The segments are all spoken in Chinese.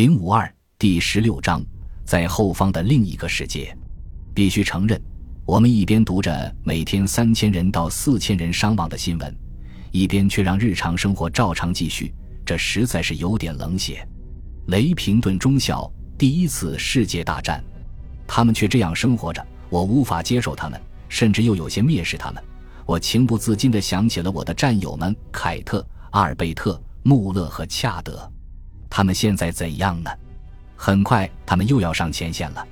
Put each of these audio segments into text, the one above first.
零五二第十六章，在后方的另一个世界，必须承认，我们一边读着每天三千人到四千人伤亡的新闻，一边却让日常生活照常继续，这实在是有点冷血。雷平顿中校第一次世界大战，他们却这样生活着，我无法接受他们，甚至又有些蔑视他们。我情不自禁地想起了我的战友们凯特、阿尔贝特、穆勒和恰德。他们现在怎样呢？很快，他们又要上前线了。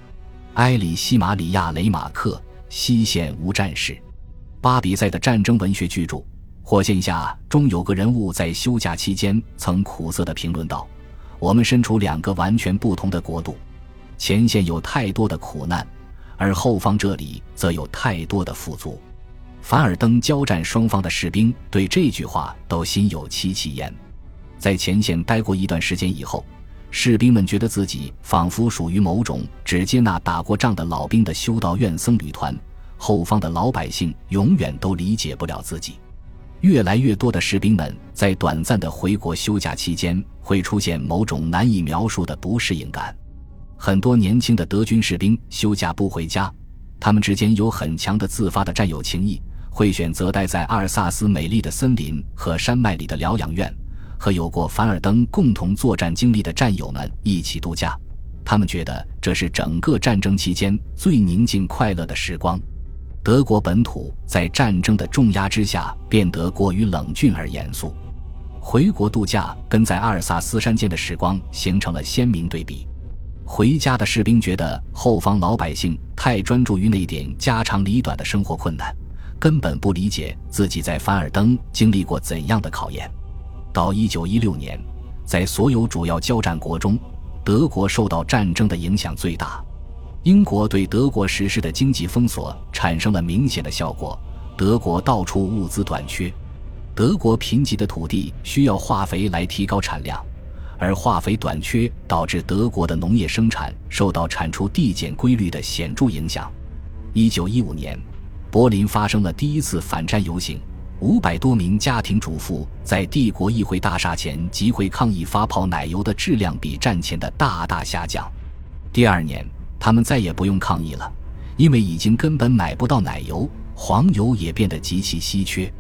埃里希·马里亚·雷马克，西线无战事。巴比塞的战争文学巨著《火线下》中有个人物在休假期间曾苦涩地评论道：“我们身处两个完全不同的国度，前线有太多的苦难，而后方这里则有太多的富足。”凡尔登交战双方的士兵对这句话都心有戚戚焉。在前线待过一段时间以后，士兵们觉得自己仿佛属于某种只接纳打过仗的老兵的修道院僧侣团。后方的老百姓永远都理解不了自己。越来越多的士兵们在短暂的回国休假期间会出现某种难以描述的不适应感。很多年轻的德军士兵休假不回家，他们之间有很强的自发的战友情谊，会选择待在阿尔萨斯美丽的森林和山脉里的疗养院。和有过凡尔登共同作战经历的战友们一起度假，他们觉得这是整个战争期间最宁静快乐的时光。德国本土在战争的重压之下变得过于冷峻而严肃。回国度假跟在阿尔萨斯山间的时光形成了鲜明对比。回家的士兵觉得后方老百姓太专注于那点家长里短的生活困难，根本不理解自己在凡尔登经历过怎样的考验。到一九一六年，在所有主要交战国中，德国受到战争的影响最大。英国对德国实施的经济封锁产生了明显的效果，德国到处物资短缺。德国贫瘠的土地需要化肥来提高产量，而化肥短缺导致德国的农业生产受到产出递减规律的显著影响。一九一五年，柏林发生了第一次反战游行。五百多名家庭主妇在帝国议会大厦前集会抗议发泡奶油的质量比战前的大大下降。第二年，他们再也不用抗议了，因为已经根本买不到奶油，黄油也变得极其稀缺，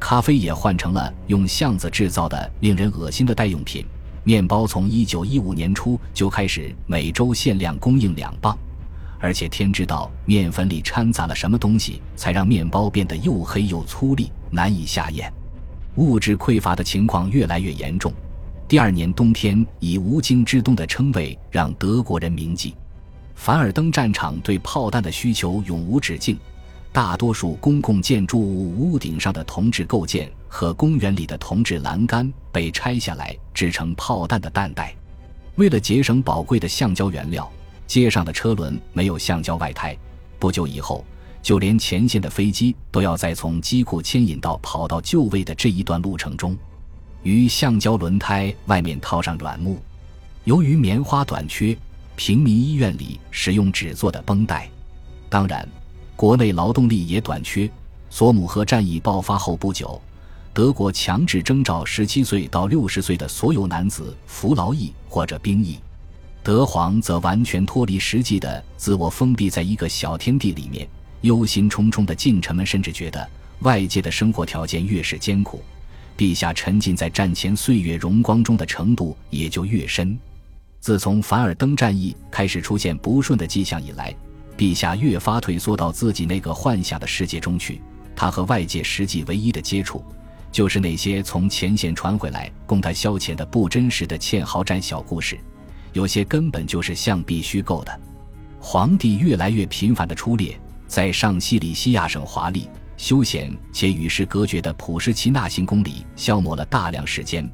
咖啡也换成了用橡子制造的令人恶心的代用品。面包从一九一五年初就开始每周限量供应两磅。而且天知道面粉里掺杂了什么东西，才让面包变得又黑又粗粒，难以下咽。物质匮乏的情况越来越严重。第二年冬天以“无惊之冬”的称谓让德国人铭记。凡尔登战场对炮弹的需求永无止境，大多数公共建筑物屋顶上的铜制构件和公园里的铜制栏杆被拆下来制成炮弹的弹袋。为了节省宝贵的橡胶原料。街上的车轮没有橡胶外胎，不久以后，就连前线的飞机都要在从机库牵引到跑道就位的这一段路程中，于橡胶轮胎外面套上软木。由于棉花短缺，平民医院里使用纸做的绷带。当然，国内劳动力也短缺。索姆河战役爆发后不久，德国强制征召十七岁到六十岁的所有男子服劳役或者兵役。德皇则完全脱离实际的自我，封闭在一个小天地里面。忧心忡忡的近臣们甚至觉得，外界的生活条件越是艰苦，陛下沉浸在战前岁月荣光中的程度也就越深。自从凡尔登战役开始出现不顺的迹象以来，陛下越发退缩到自己那个幻想的世界中去。他和外界实际唯一的接触，就是那些从前线传回来供他消遣的不真实的堑壕战小故事。有些根本就是象壁虚构的。皇帝越来越频繁的出猎，在上西里西亚省华丽、休闲且与世隔绝的普什奇纳行宫里消磨了大量时间，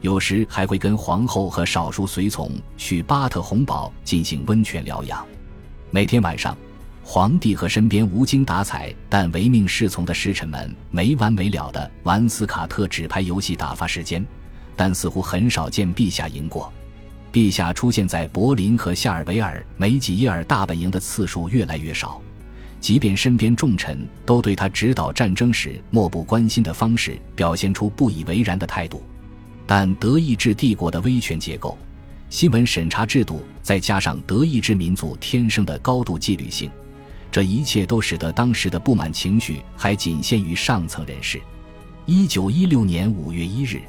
有时还会跟皇后和少数随从去巴特洪堡进行温泉疗养。每天晚上，皇帝和身边无精打采但唯命是从的侍臣们没完没了的玩斯卡特纸牌游戏打发时间，但似乎很少见陛下赢过。陛下出现在柏林和夏尔维尔梅吉耶尔大本营的次数越来越少，即便身边重臣都对他指导战争时漠不关心的方式表现出不以为然的态度。但德意志帝国的威权结构，新闻审查制度，再加上德意志民族天生的高度纪律性，这一切都使得当时的不满情绪还仅限于上层人士。一九一六年五月一日，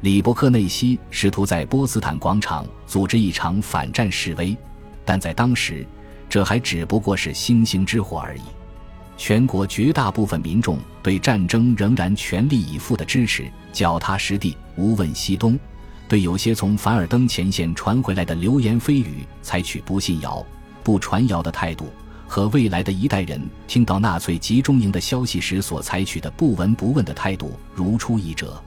里伯克内西试图在波茨坦广场组织一场反战示威，但在当时，这还只不过是星星之火而已。全国绝大部分民众对战争仍然全力以赴的支持，脚踏实地，无问西东。对有些从凡尔登前线传回来的流言蜚语，采取不信谣、不传谣的态度，和未来的一代人听到纳粹集中营的消息时所采取的不闻不问的态度如出一辙。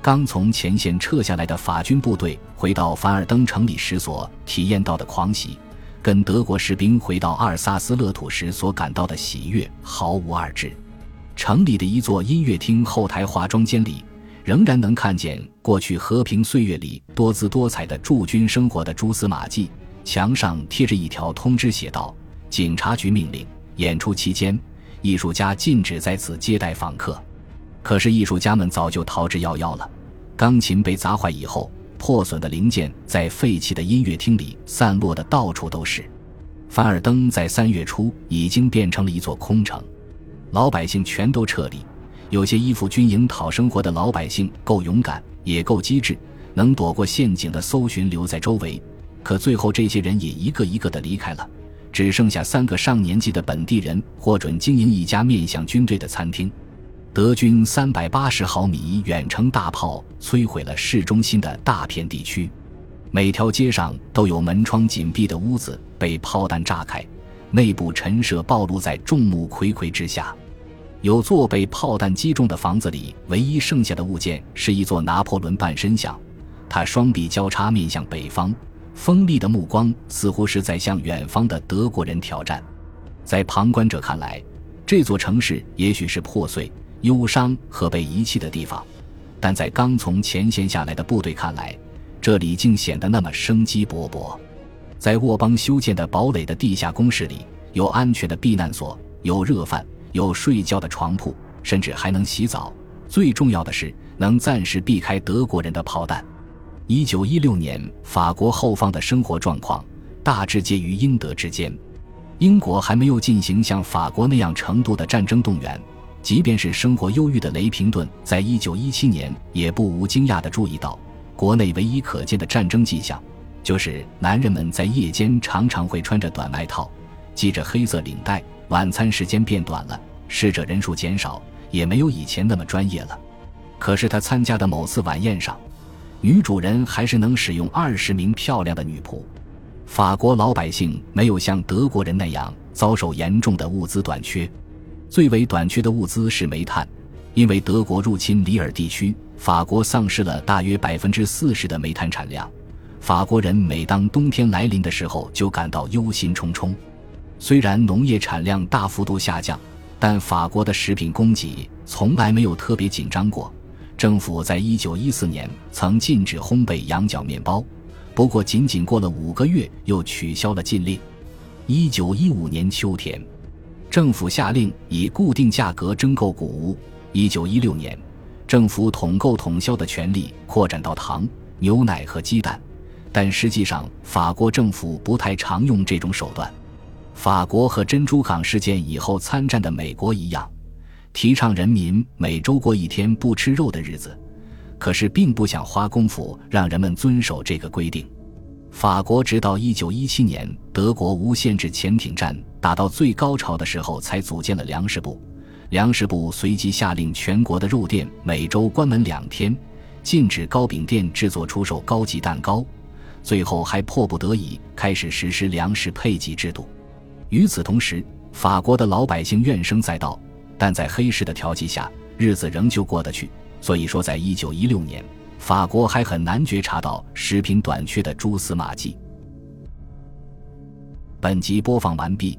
刚从前线撤下来的法军部队回到凡尔登城里时所体验到的狂喜，跟德国士兵回到阿尔萨斯勒土时所感到的喜悦毫无二致。城里的一座音乐厅后台化妆间里。仍然能看见过去和平岁月里多姿多彩的驻军生活的蛛丝马迹。墙上贴着一条通知，写道：“警察局命令，演出期间，艺术家禁止在此接待访客。”可是艺术家们早就逃之夭夭了。钢琴被砸坏以后，破损的零件在废弃的音乐厅里散落的到处都是。凡尔登在三月初已经变成了一座空城，老百姓全都撤离。有些依附军营讨生活的老百姓够勇敢，也够机智，能躲过陷阱的搜寻留在周围。可最后，这些人也一个一个的离开了，只剩下三个上年纪的本地人获准经营一家面向军队的餐厅。德军三百八十毫米远程大炮摧毁了市中心的大片地区，每条街上都有门窗紧闭的屋子被炮弹炸开，内部陈设暴露在众目睽睽之下。有座被炮弹击中的房子里，唯一剩下的物件是一座拿破仑半身像。他双臂交叉面向北方，锋利的目光似乎是在向远方的德国人挑战。在旁观者看来，这座城市也许是破碎、忧伤和被遗弃的地方；但在刚从前线下来的部队看来，这里竟显得那么生机勃勃。在沃邦修建的堡垒的地下工事里，有安全的避难所，有热饭。有睡觉的床铺，甚至还能洗澡。最重要的是，能暂时避开德国人的炮弹。一九一六年，法国后方的生活状况大致介于英德之间。英国还没有进行像法国那样程度的战争动员。即便是生活忧郁的雷平顿，在一九一七年也不无惊讶地注意到，国内唯一可见的战争迹象，就是男人们在夜间常常会穿着短外套，系着黑色领带。晚餐时间变短了，侍者人数减少，也没有以前那么专业了。可是他参加的某次晚宴上，女主人还是能使用二十名漂亮的女仆。法国老百姓没有像德国人那样遭受严重的物资短缺，最为短缺的物资是煤炭，因为德国入侵里尔地区，法国丧失了大约百分之四十的煤炭产量。法国人每当冬天来临的时候，就感到忧心忡忡。虽然农业产量大幅度下降，但法国的食品供给从来没有特别紧张过。政府在一九一四年曾禁止烘焙羊角面包，不过仅仅过了五个月又取消了禁令。一九一五年秋天，政府下令以固定价格征购谷物。一九一六年，政府统购统销的权利扩展到糖、牛奶和鸡蛋，但实际上法国政府不太常用这种手段。法国和珍珠港事件以后参战的美国一样，提倡人民每周过一天不吃肉的日子，可是并不想花功夫让人们遵守这个规定。法国直到1917年德国无限制潜艇战打到最高潮的时候，才组建了粮食部。粮食部随即下令全国的肉店每周关门两天，禁止糕饼店制作出售高级蛋糕，最后还迫不得已开始实施粮食配给制度。与此同时，法国的老百姓怨声载道，但在黑市的调剂下，日子仍旧过得去。所以说，在一九一六年，法国还很难觉察到食品短缺的蛛丝马迹。本集播放完毕，